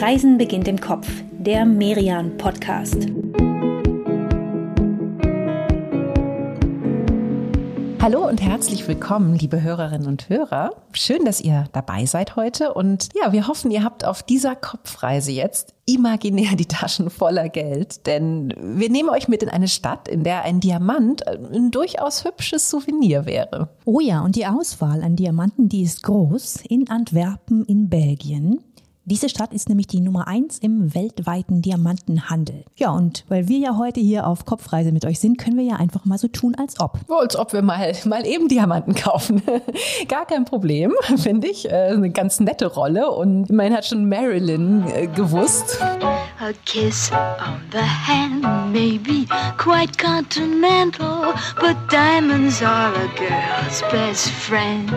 Reisen beginnt im Kopf, der Merian Podcast. Hallo und herzlich willkommen, liebe Hörerinnen und Hörer. Schön, dass ihr dabei seid heute und ja, wir hoffen, ihr habt auf dieser Kopfreise jetzt imaginär die Taschen voller Geld, denn wir nehmen euch mit in eine Stadt, in der ein Diamant ein durchaus hübsches Souvenir wäre. Oh ja, und die Auswahl an Diamanten, die ist groß in Antwerpen in Belgien. Diese Stadt ist nämlich die Nummer eins im weltweiten Diamantenhandel. Ja, und weil wir ja heute hier auf Kopfreise mit euch sind, können wir ja einfach mal so tun, als ob. Als ob wir mal, mal eben Diamanten kaufen. Gar kein Problem, finde ich. Äh, eine ganz nette Rolle. Und immerhin hat schon Marilyn äh, gewusst. A kiss on the hand may be quite continental, but diamonds are a girl's best friend.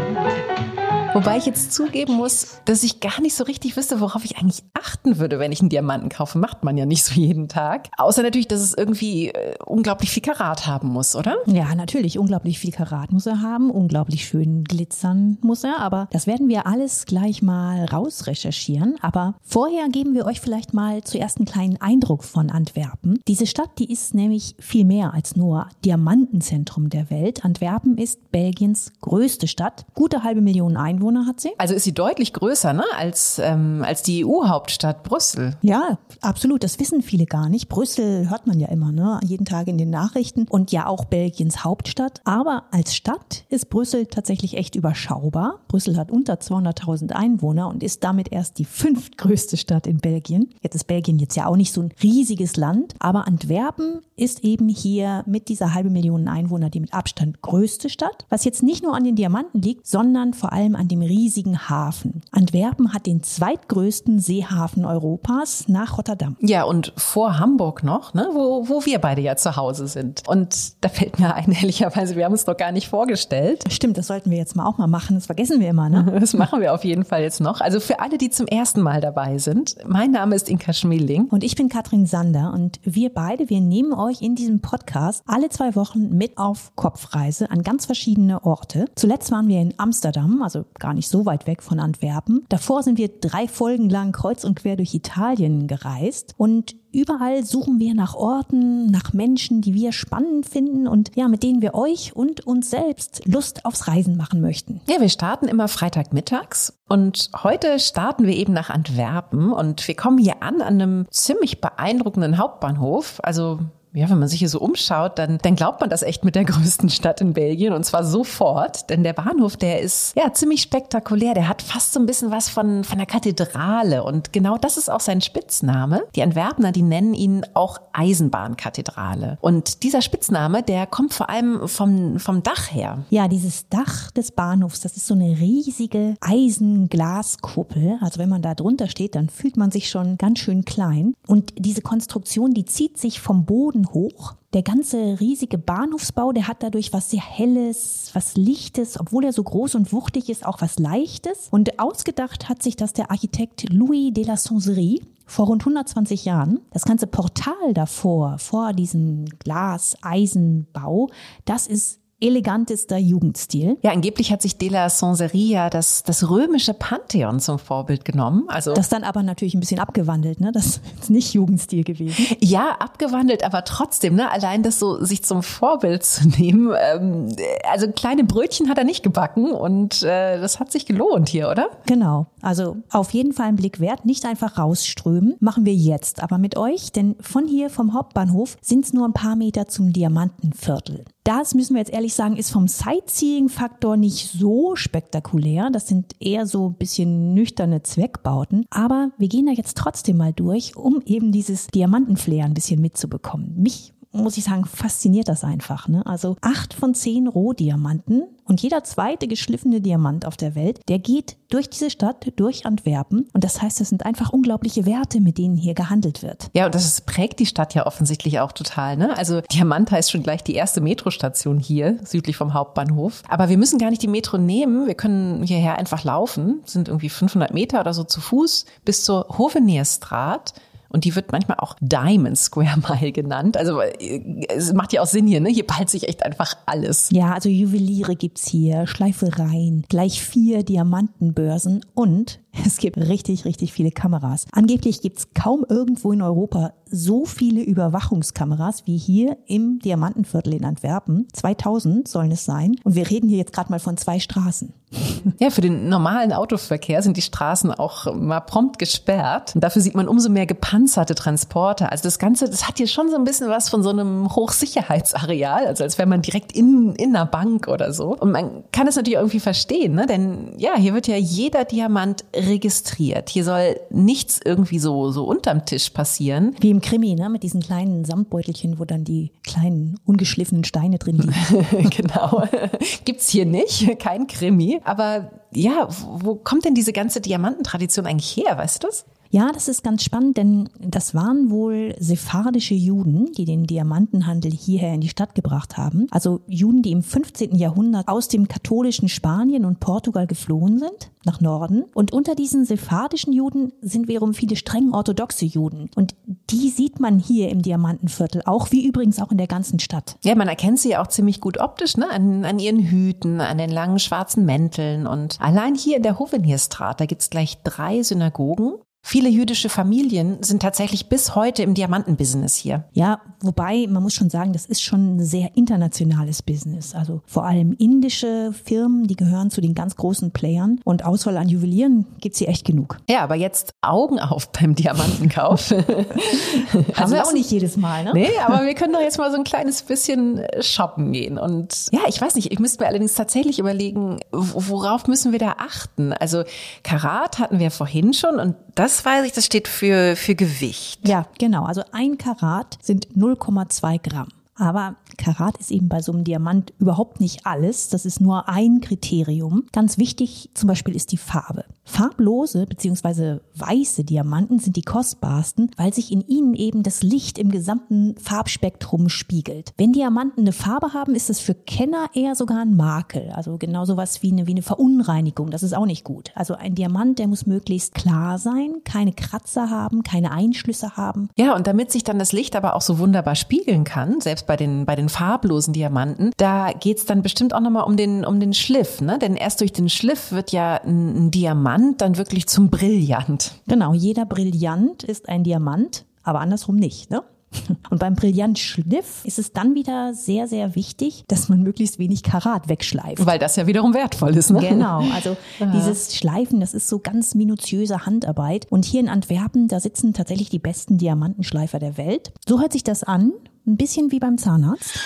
Wobei ich jetzt zugeben muss, dass ich gar nicht so richtig wüsste, worauf ich eigentlich achten würde, wenn ich einen Diamanten kaufe. Macht man ja nicht so jeden Tag. Außer natürlich, dass es irgendwie äh, unglaublich viel Karat haben muss, oder? Ja, natürlich. Unglaublich viel Karat muss er haben. Unglaublich schön glitzern muss er. Aber das werden wir alles gleich mal rausrecherchieren. Aber vorher geben wir euch vielleicht mal zuerst einen kleinen Eindruck von Antwerpen. Diese Stadt, die ist nämlich viel mehr als nur Diamantenzentrum der Welt. Antwerpen ist Belgiens größte Stadt. Gute halbe Million Einwohner. Einwohner hat sie. Also ist sie deutlich größer ne? als, ähm, als die EU-Hauptstadt Brüssel. Ja, absolut. Das wissen viele gar nicht. Brüssel hört man ja immer, ne? jeden Tag in den Nachrichten und ja auch Belgiens Hauptstadt. Aber als Stadt ist Brüssel tatsächlich echt überschaubar. Brüssel hat unter 200.000 Einwohner und ist damit erst die fünftgrößte Stadt in Belgien. Jetzt ist Belgien jetzt ja auch nicht so ein riesiges Land, aber Antwerpen ist eben hier mit dieser halbe Million Einwohner die mit Abstand größte Stadt. Was jetzt nicht nur an den Diamanten liegt, sondern vor allem an dem riesigen Hafen. Antwerpen hat den zweitgrößten Seehafen Europas nach Rotterdam. Ja, und vor Hamburg noch, ne, wo, wo wir beide ja zu Hause sind. Und da fällt mir ein, ehrlicherweise, wir haben uns doch gar nicht vorgestellt. Stimmt, das sollten wir jetzt mal auch mal machen. Das vergessen wir immer, ne? Das machen wir auf jeden Fall jetzt noch. Also für alle, die zum ersten Mal dabei sind, mein Name ist Inka Schmeling. Und ich bin Katrin Sander und wir beide, wir nehmen euch in diesem Podcast alle zwei Wochen mit auf Kopfreise an ganz verschiedene Orte. Zuletzt waren wir in Amsterdam, also gar nicht so weit weg von Antwerpen. Davor sind wir drei Folgen lang kreuz und quer durch Italien gereist und Überall suchen wir nach Orten, nach Menschen, die wir spannend finden und ja, mit denen wir euch und uns selbst Lust aufs Reisen machen möchten. Ja, wir starten immer Freitagmittags und heute starten wir eben nach Antwerpen und wir kommen hier an an einem ziemlich beeindruckenden Hauptbahnhof. Also ja, wenn man sich hier so umschaut, dann, dann glaubt man das echt mit der größten Stadt in Belgien und zwar sofort, denn der Bahnhof, der ist ja ziemlich spektakulär. Der hat fast so ein bisschen was von, von der Kathedrale und genau das ist auch sein Spitzname. Die Antwerpner, die nennen ihn auch Eisenbahnkathedrale. Und dieser Spitzname, der kommt vor allem vom, vom Dach her. Ja, dieses Dach des Bahnhofs, das ist so eine riesige Eisenglaskuppel. Also wenn man da drunter steht, dann fühlt man sich schon ganz schön klein. Und diese Konstruktion, die zieht sich vom Boden hoch. Der ganze riesige Bahnhofsbau, der hat dadurch was sehr Helles, was Lichtes, obwohl er so groß und wuchtig ist, auch was Leichtes. Und ausgedacht hat sich das der Architekt Louis de la Sonserie vor rund 120 Jahren. Das ganze Portal davor, vor diesem Glas-Eisenbau, das ist elegantester Jugendstil. Ja, angeblich hat sich de la Sanseria das, das römische Pantheon zum Vorbild genommen. Also das dann aber natürlich ein bisschen abgewandelt, ne? Das ist nicht Jugendstil gewesen. Ja, abgewandelt, aber trotzdem, ne? Allein das so sich zum Vorbild zu nehmen. Ähm, also kleine Brötchen hat er nicht gebacken und äh, das hat sich gelohnt hier, oder? Genau. Also auf jeden Fall ein Blick wert, nicht einfach rausströmen. Machen wir jetzt aber mit euch, denn von hier vom Hauptbahnhof sind es nur ein paar Meter zum Diamantenviertel. Das müssen wir jetzt ehrlich sagen, ist vom Sightseeing-Faktor nicht so spektakulär. Das sind eher so ein bisschen nüchterne Zweckbauten. Aber wir gehen da jetzt trotzdem mal durch, um eben dieses Diamantenflair ein bisschen mitzubekommen. Mich muss ich sagen, fasziniert das einfach. Ne? Also acht von zehn Rohdiamanten und jeder zweite geschliffene Diamant auf der Welt, der geht durch diese Stadt, durch Antwerpen. Und das heißt, es sind einfach unglaubliche Werte, mit denen hier gehandelt wird. Ja, und das prägt die Stadt ja offensichtlich auch total. Ne? Also Diamant heißt schon gleich die erste Metrostation hier, südlich vom Hauptbahnhof. Aber wir müssen gar nicht die Metro nehmen. Wir können hierher einfach laufen. Sind irgendwie 500 Meter oder so zu Fuß bis zur Hovenierstraat. Und die wird manchmal auch Diamond Square Mile genannt. Also äh, es macht ja auch Sinn hier, ne? Hier ballt sich echt einfach alles. Ja, also Juweliere gibt's hier, Schleifereien, gleich vier Diamantenbörsen und Es gibt richtig, richtig viele Kameras. Angeblich gibt es kaum irgendwo in Europa so viele Überwachungskameras wie hier im Diamantenviertel in Antwerpen. 2000 sollen es sein. Und wir reden hier jetzt gerade mal von zwei Straßen. Ja, für den normalen Autoverkehr sind die Straßen auch mal prompt gesperrt. Und dafür sieht man umso mehr gepanzerte Transporter. Also das Ganze, das hat hier schon so ein bisschen was von so einem Hochsicherheitsareal, also als wäre man direkt in, in einer Bank oder so. Und man kann es natürlich irgendwie verstehen, ne? denn ja, hier wird ja jeder Diamant registriert. Hier soll nichts irgendwie so, so unterm Tisch passieren. Wie im Krimi, ne? mit diesen kleinen Samtbeutelchen, wo dann die kleinen ungeschliffenen Steine drin liegen. genau. Gibt's hier nicht, kein Krimi. Aber ja, wo kommt denn diese ganze Diamantentradition eigentlich her, weißt du das? Ja, das ist ganz spannend, denn das waren wohl sephardische Juden, die den Diamantenhandel hierher in die Stadt gebracht haben. Also Juden, die im 15. Jahrhundert aus dem katholischen Spanien und Portugal geflohen sind nach Norden. Und unter diesen sephardischen Juden sind wiederum viele streng orthodoxe Juden. Und die sieht man hier im Diamantenviertel, auch wie übrigens auch in der ganzen Stadt. Ja, man erkennt sie ja auch ziemlich gut optisch, ne? An, an ihren Hüten, an den langen schwarzen Mänteln. Und allein hier in der Hovenierstraat, da gibt's gleich drei Synagogen. Viele jüdische Familien sind tatsächlich bis heute im Diamantenbusiness hier. Ja, wobei man muss schon sagen, das ist schon ein sehr internationales Business. Also vor allem indische Firmen, die gehören zu den ganz großen Playern und Auswahl an Juwelieren gibt's hier echt genug. Ja, aber jetzt Augen auf beim Diamantenkauf. Haben also wir auch nicht jedes Mal, ne? Nee, aber wir können doch jetzt mal so ein kleines bisschen shoppen gehen. Und ja, ich weiß nicht, ich müsste mir allerdings tatsächlich überlegen, worauf müssen wir da achten? Also Karat hatten wir vorhin schon und das das weiß ich, das steht für, für Gewicht. Ja, genau. Also ein Karat sind 0,2 Gramm. Aber Karat ist eben bei so einem Diamant überhaupt nicht alles. Das ist nur ein Kriterium. Ganz wichtig zum Beispiel ist die Farbe. Farblose bzw. weiße Diamanten sind die kostbarsten, weil sich in ihnen eben das Licht im gesamten Farbspektrum spiegelt. Wenn Diamanten eine Farbe haben, ist es für Kenner eher sogar ein Makel. Also genau sowas wie eine, wie eine Verunreinigung. Das ist auch nicht gut. Also ein Diamant, der muss möglichst klar sein, keine Kratzer haben, keine Einschlüsse haben. Ja, und damit sich dann das Licht aber auch so wunderbar spiegeln kann, selbst bei den, bei den farblosen Diamanten, da geht's dann bestimmt auch nochmal um den, um den Schliff. Ne? Denn erst durch den Schliff wird ja ein, ein Diamant dann wirklich zum Brillant. Genau, jeder Brillant ist ein Diamant, aber andersrum nicht. Ne? Und beim Brillantschliff ist es dann wieder sehr, sehr wichtig, dass man möglichst wenig Karat wegschleift. Weil das ja wiederum wertvoll ist. Ne? Genau, also ja. dieses Schleifen, das ist so ganz minutiöse Handarbeit. Und hier in Antwerpen, da sitzen tatsächlich die besten Diamantenschleifer der Welt. So hört sich das an, ein bisschen wie beim Zahnarzt.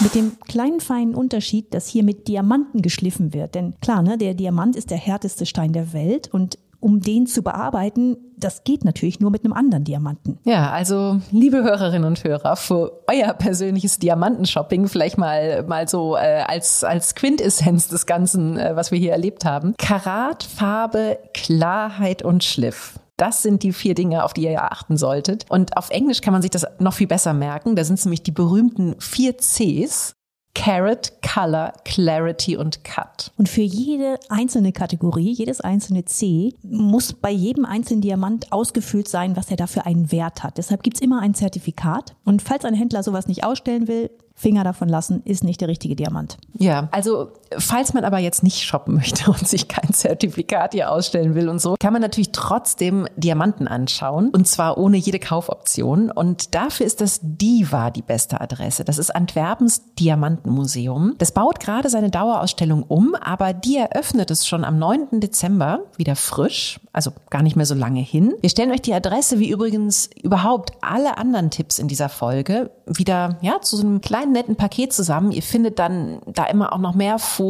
Mit dem kleinen feinen Unterschied, dass hier mit Diamanten geschliffen wird. Denn klar, ne, der Diamant ist der härteste Stein der Welt und um den zu bearbeiten, das geht natürlich nur mit einem anderen Diamanten. Ja, also liebe Hörerinnen und Hörer, für euer persönliches Diamantenshopping vielleicht mal mal so äh, als als Quintessenz des Ganzen, äh, was wir hier erlebt haben: Karat, Farbe, Klarheit und Schliff. Das sind die vier Dinge, auf die ihr achten solltet. Und auf Englisch kann man sich das noch viel besser merken. Da sind es nämlich die berühmten vier Cs. Carrot, Color, Clarity und Cut. Und für jede einzelne Kategorie, jedes einzelne C, muss bei jedem einzelnen Diamant ausgefüllt sein, was er dafür einen Wert hat. Deshalb gibt's immer ein Zertifikat. Und falls ein Händler sowas nicht ausstellen will, Finger davon lassen, ist nicht der richtige Diamant. Ja, also falls man aber jetzt nicht shoppen möchte und sich kein Zertifikat hier ausstellen will und so, kann man natürlich trotzdem Diamanten anschauen und zwar ohne jede Kaufoption. Und dafür ist das Diva die beste Adresse. Das ist Antwerpens Diamantenmuseum. Das baut gerade seine Dauerausstellung um, aber die eröffnet es schon am 9. Dezember wieder frisch, also gar nicht mehr so lange hin. Wir stellen euch die Adresse wie übrigens überhaupt alle anderen Tipps in dieser Folge wieder ja zu so einem kleinen netten Paket zusammen. Ihr findet dann da immer auch noch mehr Fotos,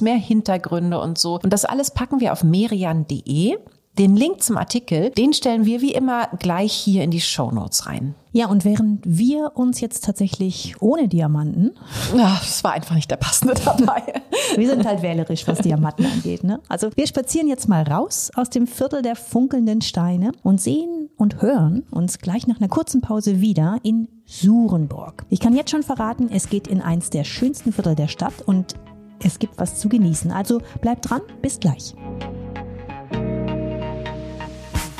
mehr Hintergründe und so. Und das alles packen wir auf merian.de. Den Link zum Artikel, den stellen wir wie immer gleich hier in die Show Notes rein. Ja, und während wir uns jetzt tatsächlich ohne Diamanten. Ja, es war einfach nicht der passende dabei. wir sind halt wählerisch, was Diamanten angeht. Ne? Also wir spazieren jetzt mal raus aus dem Viertel der funkelnden Steine und sehen und hören uns gleich nach einer kurzen Pause wieder in Surenburg. Ich kann jetzt schon verraten, es geht in eins der schönsten Viertel der Stadt und es gibt was zu genießen. Also bleibt dran, bis gleich.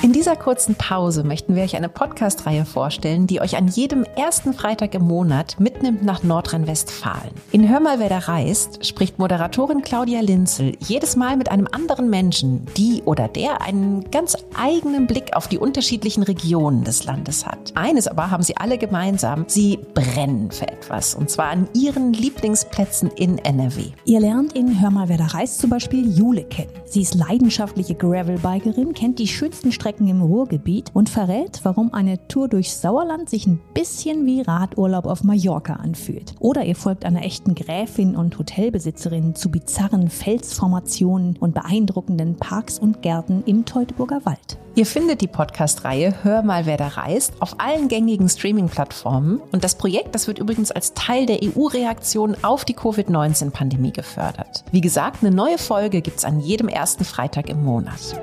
In dieser kurzen Pause möchten wir euch eine Podcast-Reihe vorstellen, die euch an jedem ersten Freitag im Monat mitnimmt nach Nordrhein-Westfalen. In Hör mal, wer da reist, spricht Moderatorin Claudia Linzel jedes Mal mit einem anderen Menschen, die oder der einen ganz eigenen Blick auf die unterschiedlichen Regionen des Landes hat. Eines aber haben sie alle gemeinsam, sie brennen für etwas und zwar an ihren Lieblingsplätzen in NRW. Ihr lernt in Hör mal, wer da reist zum Beispiel Jule kennen. Sie ist leidenschaftliche Gravelbikerin, kennt die schönsten Strecken Strecken im Ruhrgebiet und verrät, warum eine Tour durchs Sauerland sich ein bisschen wie Radurlaub auf Mallorca anfühlt. Oder ihr folgt einer echten Gräfin und Hotelbesitzerin zu bizarren Felsformationen und beeindruckenden Parks und Gärten im Teutoburger Wald. Ihr findet die Podcast-Reihe Hör mal, wer da reist auf allen gängigen Streaming-Plattformen. Und das Projekt, das wird übrigens als Teil der EU-Reaktion auf die Covid-19-Pandemie gefördert. Wie gesagt, eine neue Folge gibt's an jedem ersten Freitag im Monat.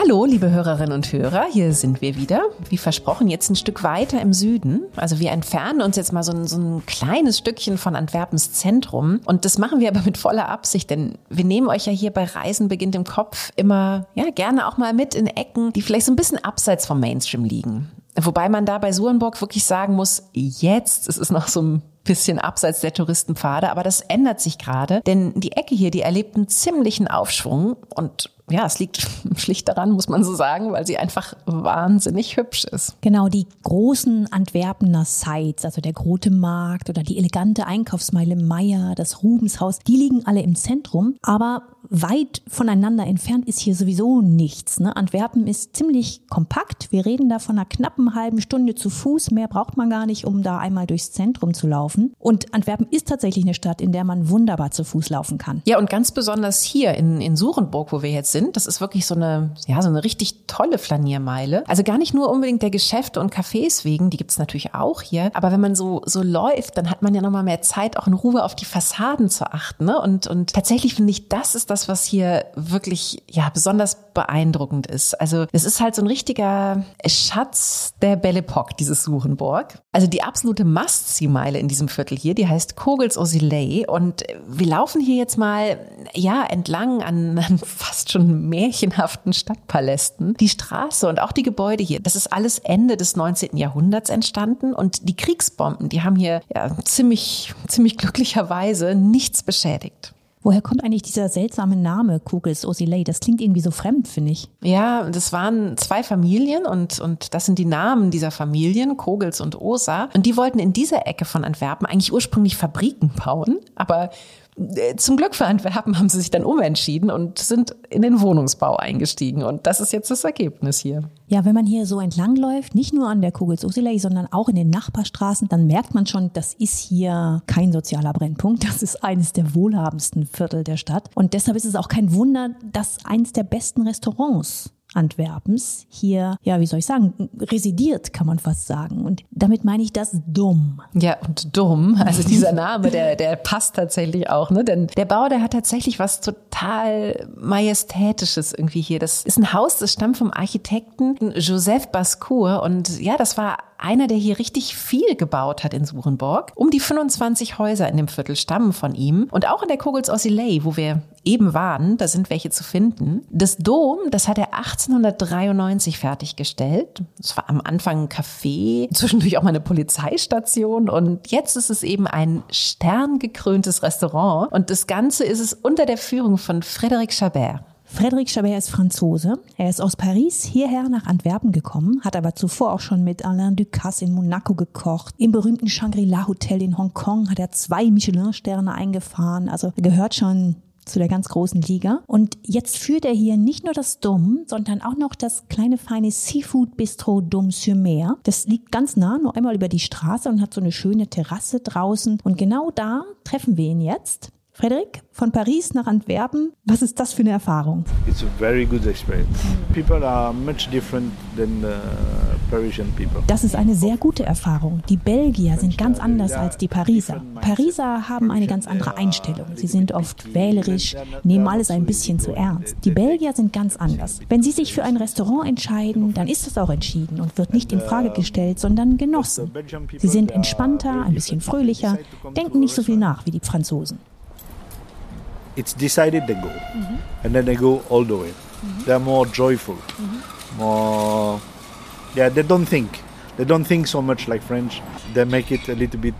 Hallo, liebe Hörerinnen und Hörer, hier sind wir wieder. Wie versprochen, jetzt ein Stück weiter im Süden. Also wir entfernen uns jetzt mal so ein, so ein kleines Stückchen von Antwerpens Zentrum. Und das machen wir aber mit voller Absicht, denn wir nehmen euch ja hier bei Reisen beginnt im Kopf immer, ja, gerne auch mal mit in Ecken, die vielleicht so ein bisschen abseits vom Mainstream liegen. Wobei man da bei Surenburg wirklich sagen muss, jetzt ist es noch so ein bisschen abseits der Touristenpfade, aber das ändert sich gerade, denn die Ecke hier, die erlebt einen ziemlichen Aufschwung und ja, es liegt schlicht daran, muss man so sagen, weil sie einfach wahnsinnig hübsch ist. Genau, die großen Antwerpener Sites, also der Grote Markt oder die elegante Einkaufsmeile Meier, das Rubenshaus, die liegen alle im Zentrum, aber weit voneinander entfernt ist hier sowieso nichts. Ne? Antwerpen ist ziemlich kompakt. Wir reden da von einer knappen halben Stunde zu Fuß. Mehr braucht man gar nicht, um da einmal durchs Zentrum zu laufen. Und Antwerpen ist tatsächlich eine Stadt, in der man wunderbar zu Fuß laufen kann. Ja, und ganz besonders hier in, in Surenburg, wo wir jetzt sind, das ist wirklich so eine, ja, so eine richtig tolle Flaniermeile. Also gar nicht nur unbedingt der Geschäfte und Cafés wegen, die gibt's natürlich auch hier. Aber wenn man so, so läuft, dann hat man ja nochmal mehr Zeit, auch in Ruhe auf die Fassaden zu achten. Ne? Und, und tatsächlich finde ich, das ist das, was hier wirklich, ja, besonders beeindruckend ist. Also es ist halt so ein richtiger Schatz der Belle Epoque, dieses Surenburg. Also die absolute Must-See-Meile in diesem Viertel hier, die heißt Kogels Osilei. Und wir laufen hier jetzt mal, ja, entlang an, an fast schon märchenhaften Stadtpalästen. Die Straße und auch die Gebäude hier, das ist alles Ende des 19. Jahrhunderts entstanden. Und die Kriegsbomben, die haben hier ja, ziemlich, ziemlich glücklicherweise nichts beschädigt. Woher kommt eigentlich dieser seltsame Name Kugels Osilei? Das klingt irgendwie so fremd, finde ich. Ja, das waren zwei Familien und, und das sind die Namen dieser Familien, Kogels und Osa. Und die wollten in dieser Ecke von Antwerpen eigentlich ursprünglich Fabriken bauen, aber zum Glück für Antwerpen haben sie sich dann umentschieden und sind in den Wohnungsbau eingestiegen. Und das ist jetzt das Ergebnis hier. Ja, wenn man hier so entlangläuft, nicht nur an der Kugelsusilei, sondern auch in den Nachbarstraßen, dann merkt man schon, das ist hier kein sozialer Brennpunkt. Das ist eines der wohlhabendsten Viertel der Stadt. Und deshalb ist es auch kein Wunder, dass eines der besten Restaurants Antwerpens hier, ja, wie soll ich sagen, residiert, kann man fast sagen. Und damit meine ich das dumm. Ja, und dumm, also dieser Name, der, der passt tatsächlich auch, ne? Denn der Bau, der hat tatsächlich was total Majestätisches irgendwie hier. Das ist ein Haus, das stammt vom Architekten Joseph Bascour. Und ja, das war einer, der hier richtig viel gebaut hat in Surenborg. Um die 25 Häuser in dem Viertel stammen von ihm. Und auch in der Kogels Ossilei, wo wir eben waren, da sind welche zu finden. Das Dom, das hat er 1893 fertiggestellt. Es war am Anfang ein Café, zwischendurch auch mal eine Polizeistation und jetzt ist es eben ein sterngekröntes Restaurant. Und das Ganze ist es unter der Führung von Frédéric Chabert. Frédéric Chabert ist Franzose. Er ist aus Paris hierher nach Antwerpen gekommen, hat aber zuvor auch schon mit Alain Ducasse in Monaco gekocht. Im berühmten Shangri-La Hotel in Hongkong hat er zwei Michelin-Sterne eingefahren. Also gehört schon zu der ganz großen Liga. Und jetzt führt er hier nicht nur das Dom, sondern auch noch das kleine feine Seafood Bistro Dom sur Mer. Das liegt ganz nah, nur einmal über die Straße und hat so eine schöne Terrasse draußen. Und genau da treffen wir ihn jetzt. Frederik, von Paris nach Antwerpen, was ist das für eine Erfahrung? It's a very good experience. People are much different than the Parisian people. Das ist eine sehr gute Erfahrung. Die Belgier sind ganz anders als die Pariser. Pariser haben eine ganz andere Einstellung. Sie sind oft wählerisch, nehmen alles ein bisschen zu ernst. Die Belgier sind ganz anders. Wenn sie sich für ein Restaurant entscheiden, dann ist es auch entschieden und wird nicht in Frage gestellt, sondern genossen. Sie sind entspannter, ein bisschen fröhlicher, denken nicht so viel nach wie die Franzosen it's decided they go, mm-hmm. and then they go all the way. Mm-hmm. They're more joyful, mm-hmm. more. Yeah, they don't think. They don't think so much like French. They make it a little bit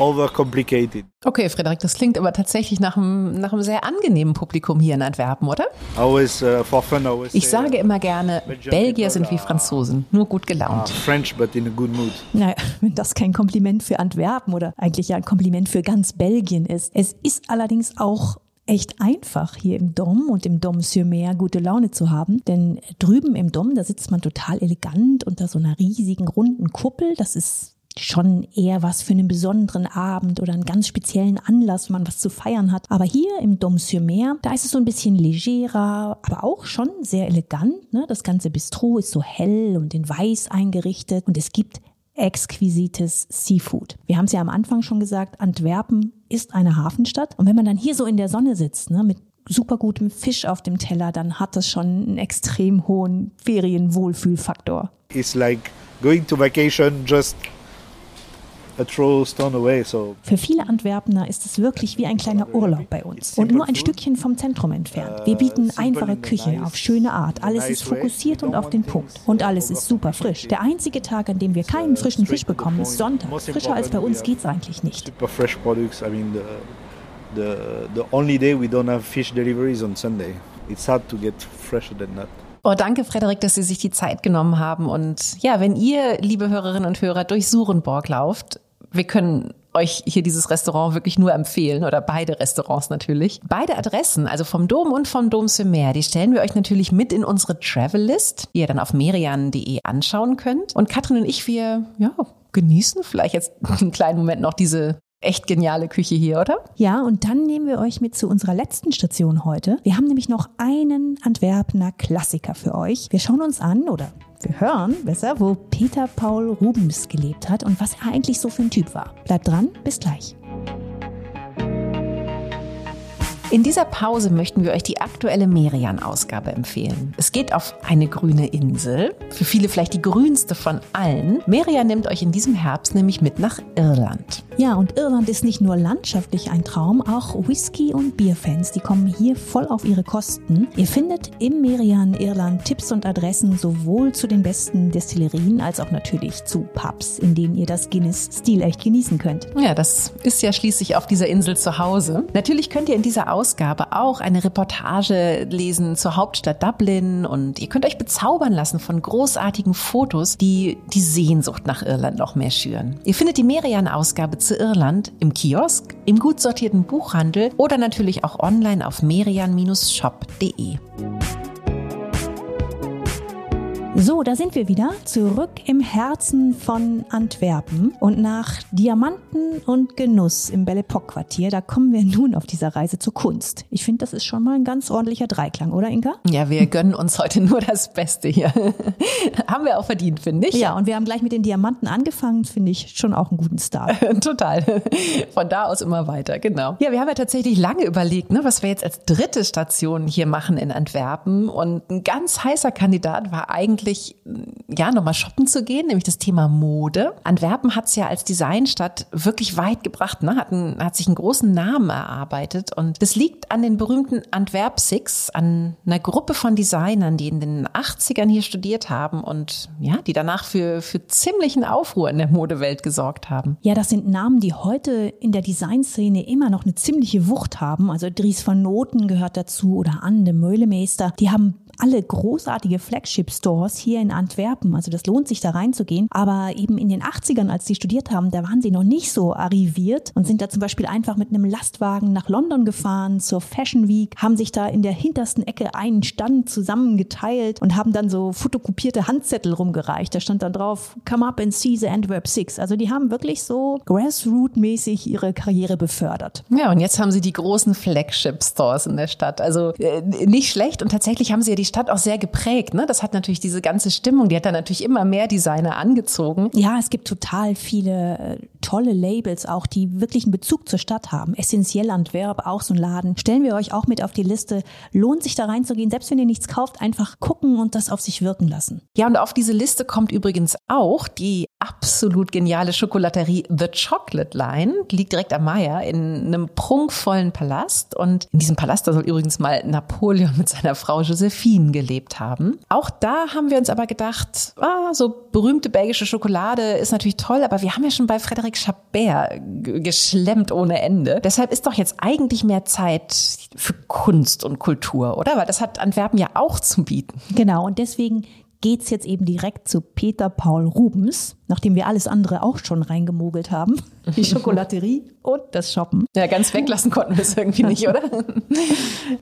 overcomplicated. Okay, Frederik, das klingt aber tatsächlich nach einem, nach einem sehr angenehmen Publikum hier in Antwerpen, oder? Always, uh, for fun, always ich sage immer gerne, Belgier sind wie Franzosen, nur gut gelaunt. Uh, French, but in a good mood. Naja, wenn das kein Kompliment für Antwerpen oder eigentlich ja ein Kompliment für ganz Belgien ist. Es ist allerdings auch echt einfach, hier im Dom und im Dom sur Mer gute Laune zu haben. Denn drüben im Dom, da sitzt man total elegant unter so einer riesigen runden Kuppel. Das ist schon eher was für einen besonderen Abend oder einen ganz speziellen Anlass, wenn man was zu feiern hat. Aber hier im Dom sur Mer, da ist es so ein bisschen legerer, aber auch schon sehr elegant. Ne? Das ganze Bistro ist so hell und in weiß eingerichtet und es gibt exquisites Seafood. Wir haben es ja am Anfang schon gesagt, Antwerpen ist eine Hafenstadt. Und wenn man dann hier so in der Sonne sitzt, ne, mit super gutem Fisch auf dem Teller, dann hat das schon einen extrem hohen Ferienwohlfühlfaktor. It's like going to vacation just für viele Antwerpener ist es wirklich wie ein kleiner Urlaub bei uns und nur ein Stückchen vom Zentrum entfernt. Wir bieten einfache Küche auf schöne Art. Alles ist fokussiert und auf den Punkt. Und alles ist super frisch. Der einzige Tag, an dem wir keinen frischen Fisch bekommen, ist Sonntag. Frischer als bei uns geht es eigentlich nicht. Super fresh products. I mean, the, the, the only day we don't have fish deliveries on Sunday. It's hard to get fresher than that. Oh, danke, Frederik, dass Sie sich die Zeit genommen haben. Und ja, wenn ihr, liebe Hörerinnen und Hörer, durch Surenborg lauft, wir können euch hier dieses Restaurant wirklich nur empfehlen oder beide Restaurants natürlich. Beide Adressen, also vom Dom und vom Dom Meer, die stellen wir euch natürlich mit in unsere Travel List, die ihr dann auf merian.de anschauen könnt. Und Katrin und ich, wir ja, genießen vielleicht jetzt einen kleinen Moment noch diese echt geniale Küche hier, oder? Ja, und dann nehmen wir euch mit zu unserer letzten Station heute. Wir haben nämlich noch einen Antwerpener Klassiker für euch. Wir schauen uns an oder wir hören besser, wo Peter Paul Rubens gelebt hat und was er eigentlich so für ein Typ war. Bleibt dran, bis gleich. In dieser Pause möchten wir euch die aktuelle Merian-Ausgabe empfehlen. Es geht auf eine grüne Insel, für viele vielleicht die grünste von allen. Merian nimmt euch in diesem Herbst nämlich mit nach Irland. Ja, und Irland ist nicht nur landschaftlich ein Traum, auch Whisky- und Bierfans, die kommen hier voll auf ihre Kosten. Ihr findet im Merian Irland Tipps und Adressen sowohl zu den besten Destillerien als auch natürlich zu Pubs, in denen ihr das Guinness stilecht genießen könnt. Ja, das ist ja schließlich auf dieser Insel zu Hause. Natürlich könnt ihr in dieser Ausgabe auch eine Reportage lesen zur Hauptstadt Dublin und ihr könnt euch bezaubern lassen von großartigen Fotos, die die Sehnsucht nach Irland noch mehr schüren. Ihr findet die Merian-Ausgabe zu Irland im Kiosk, im gut sortierten Buchhandel oder natürlich auch online auf merian-shop.de. So, da sind wir wieder, zurück im Herzen von Antwerpen und nach Diamanten und Genuss im Belle Epoque Quartier, da kommen wir nun auf dieser Reise zur Kunst. Ich finde, das ist schon mal ein ganz ordentlicher Dreiklang, oder Inka? Ja, wir gönnen uns heute nur das Beste hier. haben wir auch verdient, finde ich. Ja, und wir haben gleich mit den Diamanten angefangen, finde ich schon auch einen guten Start. Total. Von da aus immer weiter, genau. Ja, wir haben ja tatsächlich lange überlegt, ne, was wir jetzt als dritte Station hier machen in Antwerpen und ein ganz heißer Kandidat war eigentlich eigentlich ja nochmal shoppen zu gehen, nämlich das Thema Mode. Antwerpen hat es ja als Designstadt wirklich weit gebracht, ne? hat, ein, hat sich einen großen Namen erarbeitet und das liegt an den berühmten Antwerp Six, an einer Gruppe von Designern, die in den 80ern hier studiert haben und ja, die danach für, für ziemlichen Aufruhr in der Modewelt gesorgt haben. Ja, das sind Namen, die heute in der Designszene immer noch eine ziemliche Wucht haben. Also Dries von Noten gehört dazu oder Anne Meulemeister. Die haben alle großartige Flagship-Stores hier in Antwerpen. Also das lohnt sich da reinzugehen. Aber eben in den 80ern, als sie studiert haben, da waren sie noch nicht so arriviert und sind da zum Beispiel einfach mit einem Lastwagen nach London gefahren zur Fashion Week, haben sich da in der hintersten Ecke einen Stand zusammengeteilt und haben dann so fotokopierte Handzettel rumgereicht. Da stand dann drauf, come up and see the Antwerp Six. Also die haben wirklich so grassroot-mäßig ihre Karriere befördert. Ja, und jetzt haben sie die großen Flagship-Stores in der Stadt. Also äh, nicht schlecht. Und tatsächlich haben sie ja die Stadt auch sehr geprägt. Ne? Das hat natürlich diese ganze Stimmung, die hat dann natürlich immer mehr Designer angezogen. Ja, es gibt total viele äh, tolle Labels auch, die wirklich einen Bezug zur Stadt haben. Essentiell Antwerp, auch so ein Laden. Stellen wir euch auch mit auf die Liste. Lohnt sich da reinzugehen, selbst wenn ihr nichts kauft, einfach gucken und das auf sich wirken lassen. Ja, und auf diese Liste kommt übrigens auch die absolut geniale Schokolaterie The Chocolate Line. Die liegt direkt am Meier in einem prunkvollen Palast. Und in diesem Palast, da soll übrigens mal Napoleon mit seiner Frau Josephine Dauphine gelebt haben. Auch da haben wir uns aber gedacht, ah, so berühmte belgische Schokolade ist natürlich toll, aber wir haben ja schon bei Frédéric Chabert geschlemmt ohne Ende. Deshalb ist doch jetzt eigentlich mehr Zeit für Kunst und Kultur, oder? Weil das hat Antwerpen ja auch zu bieten. Genau, und deswegen geht's jetzt eben direkt zu Peter Paul Rubens, nachdem wir alles andere auch schon reingemogelt haben. Die Schokolaterie und das Shoppen. Ja, ganz weglassen konnten wir es irgendwie nicht, oder?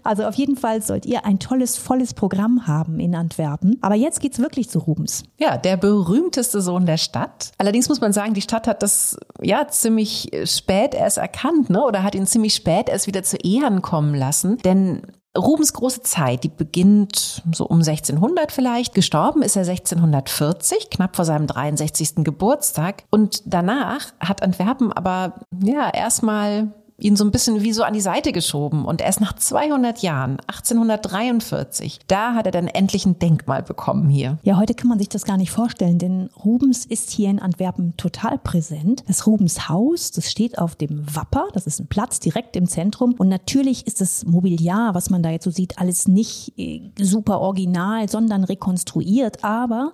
Also auf jeden Fall sollt ihr ein tolles, volles Programm haben in Antwerpen. Aber jetzt geht's wirklich zu Rubens. Ja, der berühmteste Sohn der Stadt. Allerdings muss man sagen, die Stadt hat das ja ziemlich spät erst erkannt, ne? Oder hat ihn ziemlich spät erst wieder zu Ehren kommen lassen. Denn Rubens große Zeit, die beginnt so um 1600 vielleicht. Gestorben ist er 1640, knapp vor seinem 63. Geburtstag. Und danach hat Antwerpen aber ja erstmal ihn so ein bisschen wie so an die Seite geschoben. Und erst nach 200 Jahren, 1843, da hat er dann endlich ein Denkmal bekommen hier. Ja, heute kann man sich das gar nicht vorstellen, denn Rubens ist hier in Antwerpen total präsent. Das Rubens Haus, das steht auf dem Wapper, das ist ein Platz direkt im Zentrum. Und natürlich ist das Mobiliar, was man da jetzt so sieht, alles nicht äh, super original, sondern rekonstruiert. Aber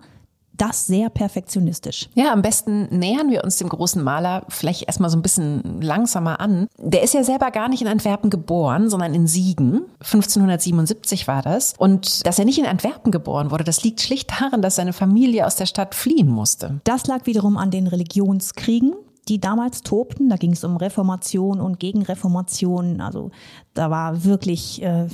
das sehr perfektionistisch. Ja, am besten nähern wir uns dem großen Maler vielleicht erstmal so ein bisschen langsamer an. Der ist ja selber gar nicht in Antwerpen geboren, sondern in Siegen. 1577 war das. Und dass er nicht in Antwerpen geboren wurde, das liegt schlicht daran, dass seine Familie aus der Stadt fliehen musste. Das lag wiederum an den Religionskriegen die damals tobten. Da ging es um Reformation und Gegenreformation. Also da war wirklich äh,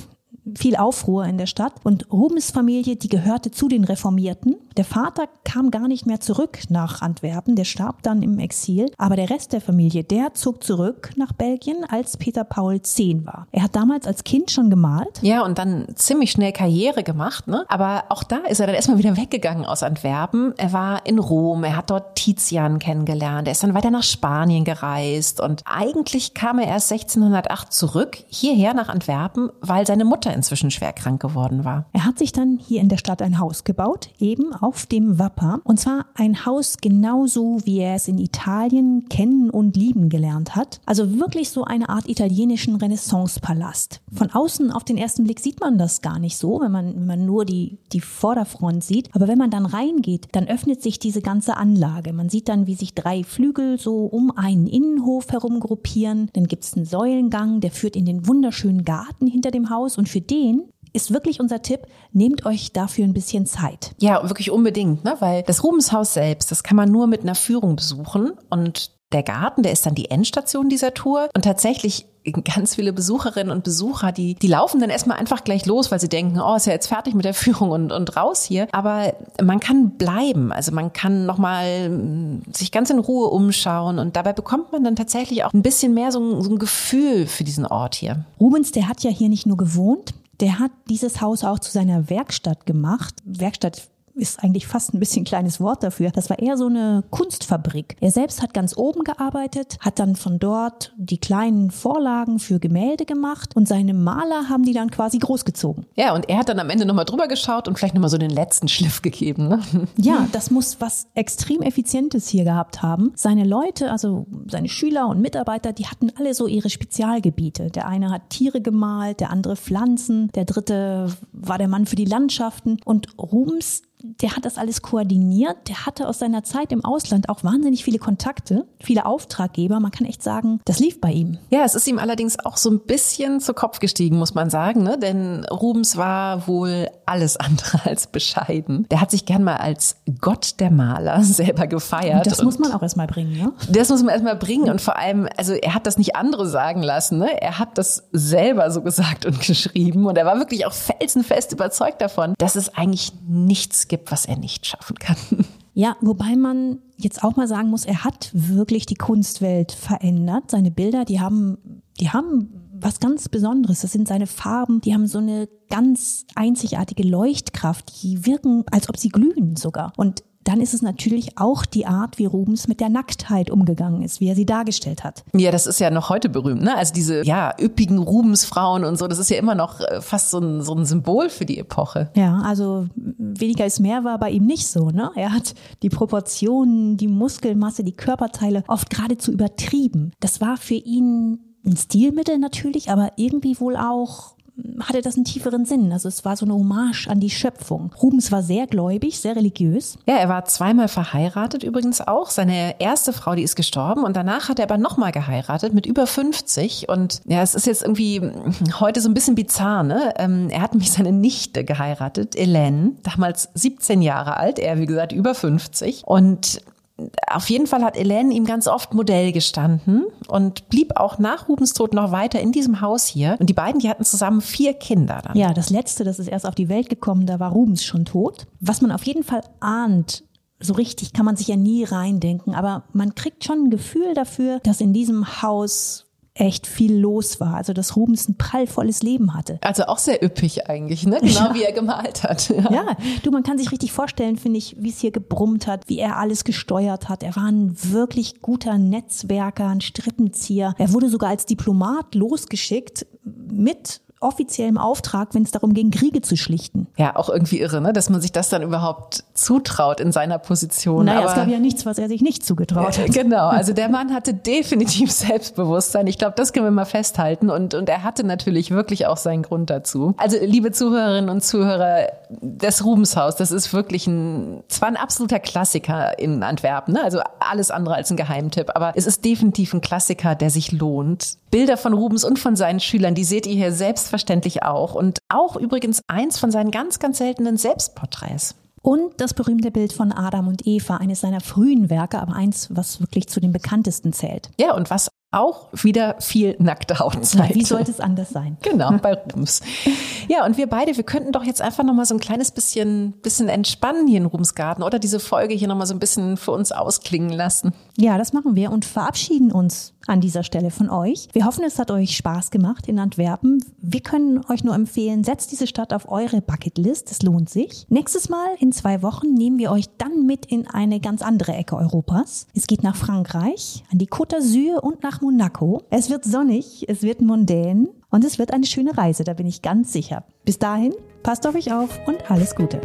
viel Aufruhr in der Stadt. Und Rubens Familie, die gehörte zu den Reformierten. Der Vater kam gar nicht mehr zurück nach Antwerpen, der starb dann im Exil. Aber der Rest der Familie, der zog zurück nach Belgien, als Peter Paul zehn war. Er hat damals als Kind schon gemalt. Ja, und dann ziemlich schnell Karriere gemacht. Ne? Aber auch da ist er dann erstmal wieder weggegangen aus Antwerpen. Er war in Rom, er hat dort Tizian kennengelernt, er ist dann weiter nach Spanien gereist. Und eigentlich kam er erst 1608 zurück, hierher nach Antwerpen, weil seine Mutter inzwischen schwer krank geworden war. Er hat sich dann hier in der Stadt ein Haus gebaut, eben auf dem Wapper. Und zwar ein Haus genauso, wie er es in Italien kennen und lieben gelernt hat. Also wirklich so eine Art italienischen Renaissance-Palast. Von außen auf den ersten Blick sieht man das gar nicht so, wenn man, wenn man nur die, die Vorderfront sieht. Aber wenn man dann reingeht, dann öffnet sich diese ganze Anlage. Man sieht dann, wie sich drei Flügel so um einen Innenhof herum gruppieren. Dann gibt es einen Säulengang, der führt in den wunderschönen Garten hinter dem Haus. Und für den ist wirklich unser Tipp, nehmt euch dafür ein bisschen Zeit. Ja, wirklich unbedingt, ne? weil das Rubenshaus selbst, das kann man nur mit einer Führung besuchen und der Garten, der ist dann die Endstation dieser Tour und tatsächlich ganz viele Besucherinnen und Besucher, die, die laufen dann erstmal einfach gleich los, weil sie denken, oh, ist ja jetzt fertig mit der Führung und, und raus hier. Aber man kann bleiben. Also man kann nochmal hm, sich ganz in Ruhe umschauen und dabei bekommt man dann tatsächlich auch ein bisschen mehr so so ein Gefühl für diesen Ort hier. Rubens, der hat ja hier nicht nur gewohnt, der hat dieses Haus auch zu seiner Werkstatt gemacht. Werkstatt ist eigentlich fast ein bisschen kleines Wort dafür. Das war eher so eine Kunstfabrik. Er selbst hat ganz oben gearbeitet, hat dann von dort die kleinen Vorlagen für Gemälde gemacht und seine Maler haben die dann quasi großgezogen. Ja, und er hat dann am Ende nochmal drüber geschaut und vielleicht nochmal so den letzten Schliff gegeben. Ne? Ja, das muss was extrem Effizientes hier gehabt haben. Seine Leute, also seine Schüler und Mitarbeiter, die hatten alle so ihre Spezialgebiete. Der eine hat Tiere gemalt, der andere Pflanzen, der dritte war der Mann für die Landschaften und Rubens der hat das alles koordiniert. Der hatte aus seiner Zeit im Ausland auch wahnsinnig viele Kontakte, viele Auftraggeber. Man kann echt sagen, das lief bei ihm. Ja, es ist ihm allerdings auch so ein bisschen zu Kopf gestiegen, muss man sagen, ne? denn Rubens war wohl alles andere als bescheiden. Der hat sich gern mal als Gott der Maler selber gefeiert. Das muss man auch erstmal bringen, ne? Das muss man erstmal bringen und vor allem, also er hat das nicht andere sagen lassen, ne? Er hat das selber so gesagt und geschrieben und er war wirklich auch felsenfest überzeugt davon, dass es eigentlich nichts gibt, was er nicht schaffen kann. Ja, wobei man jetzt auch mal sagen muss, er hat wirklich die Kunstwelt verändert. Seine Bilder, die haben, die haben was ganz Besonderes. Das sind seine Farben, die haben so eine ganz einzigartige Leuchtkraft. Die wirken, als ob sie glühen sogar. Und dann ist es natürlich auch die Art, wie Rubens mit der Nacktheit umgegangen ist, wie er sie dargestellt hat. Ja, das ist ja noch heute berühmt, ne? Also diese, ja, üppigen Rubensfrauen und so, das ist ja immer noch äh, fast so ein, so ein Symbol für die Epoche. Ja, also weniger ist mehr war bei ihm nicht so, ne? Er hat die Proportionen, die Muskelmasse, die Körperteile oft geradezu übertrieben. Das war für ihn ein Stilmittel natürlich, aber irgendwie wohl auch hatte das einen tieferen Sinn. Also es war so eine Hommage an die Schöpfung. Rubens war sehr gläubig, sehr religiös. Ja, er war zweimal verheiratet übrigens auch. Seine erste Frau, die ist gestorben und danach hat er aber nochmal geheiratet mit über 50 und ja, es ist jetzt irgendwie heute so ein bisschen bizarr, ne? Ähm, er hat mich seine Nichte geheiratet, Hélène, damals 17 Jahre alt, er wie gesagt über 50 und auf jeden Fall hat Hélène ihm ganz oft Modell gestanden und blieb auch nach Rubens Tod noch weiter in diesem Haus hier. Und die beiden, die hatten zusammen vier Kinder dann. Ja, das letzte, das ist erst auf die Welt gekommen, da war Rubens schon tot. Was man auf jeden Fall ahnt, so richtig kann man sich ja nie reindenken, aber man kriegt schon ein Gefühl dafür, dass in diesem Haus echt viel los war. Also dass Rubens ein prallvolles Leben hatte. Also auch sehr üppig eigentlich, ne? Genau ja. wie er gemalt hat. Ja. ja, du, man kann sich richtig vorstellen, finde ich, wie es hier gebrummt hat, wie er alles gesteuert hat. Er war ein wirklich guter Netzwerker, ein Strippenzieher. Er wurde sogar als Diplomat losgeschickt mit offiziellem Auftrag, wenn es darum ging, Kriege zu schlichten. Ja, auch irgendwie irre, ne? dass man sich das dann überhaupt zutraut in seiner Position. Naja, Aber es gab ja nichts, was er sich nicht zugetraut hat. Genau, also der Mann hatte definitiv Selbstbewusstsein. Ich glaube, das können wir mal festhalten. Und, und er hatte natürlich wirklich auch seinen Grund dazu. Also, liebe Zuhörerinnen und Zuhörer, das Rubenshaus, das ist wirklich ein, zwar ein absoluter Klassiker in Antwerpen, ne? also alles andere als ein Geheimtipp, aber es ist definitiv ein Klassiker, der sich lohnt. Bilder von Rubens und von seinen Schülern, die seht ihr hier selbstverständlich auch. Und auch übrigens eins von seinen ganz, ganz seltenen Selbstporträts. Und das berühmte Bild von Adam und Eva, eines seiner frühen Werke, aber eins, was wirklich zu den bekanntesten zählt. Ja, und was auch wieder viel nackte Haut zeigt. Wie sollte es anders sein? Genau, bei Rums. Ja, und wir beide, wir könnten doch jetzt einfach noch mal so ein kleines bisschen, bisschen entspannen hier in Rumsgarten oder diese Folge hier noch mal so ein bisschen für uns ausklingen lassen. Ja, das machen wir und verabschieden uns an dieser Stelle von euch. Wir hoffen, es hat euch Spaß gemacht in Antwerpen. Wir können euch nur empfehlen, setzt diese Stadt auf eure Bucketlist. Es lohnt sich. Nächstes Mal in zwei Wochen nehmen wir euch dann mit in eine ganz andere Ecke Europas. Es geht nach Frankreich, an die Côte d'Azur und nach Monaco. Es wird sonnig, es wird mondän und es wird eine schöne Reise, da bin ich ganz sicher. Bis dahin, passt auf euch auf und alles Gute.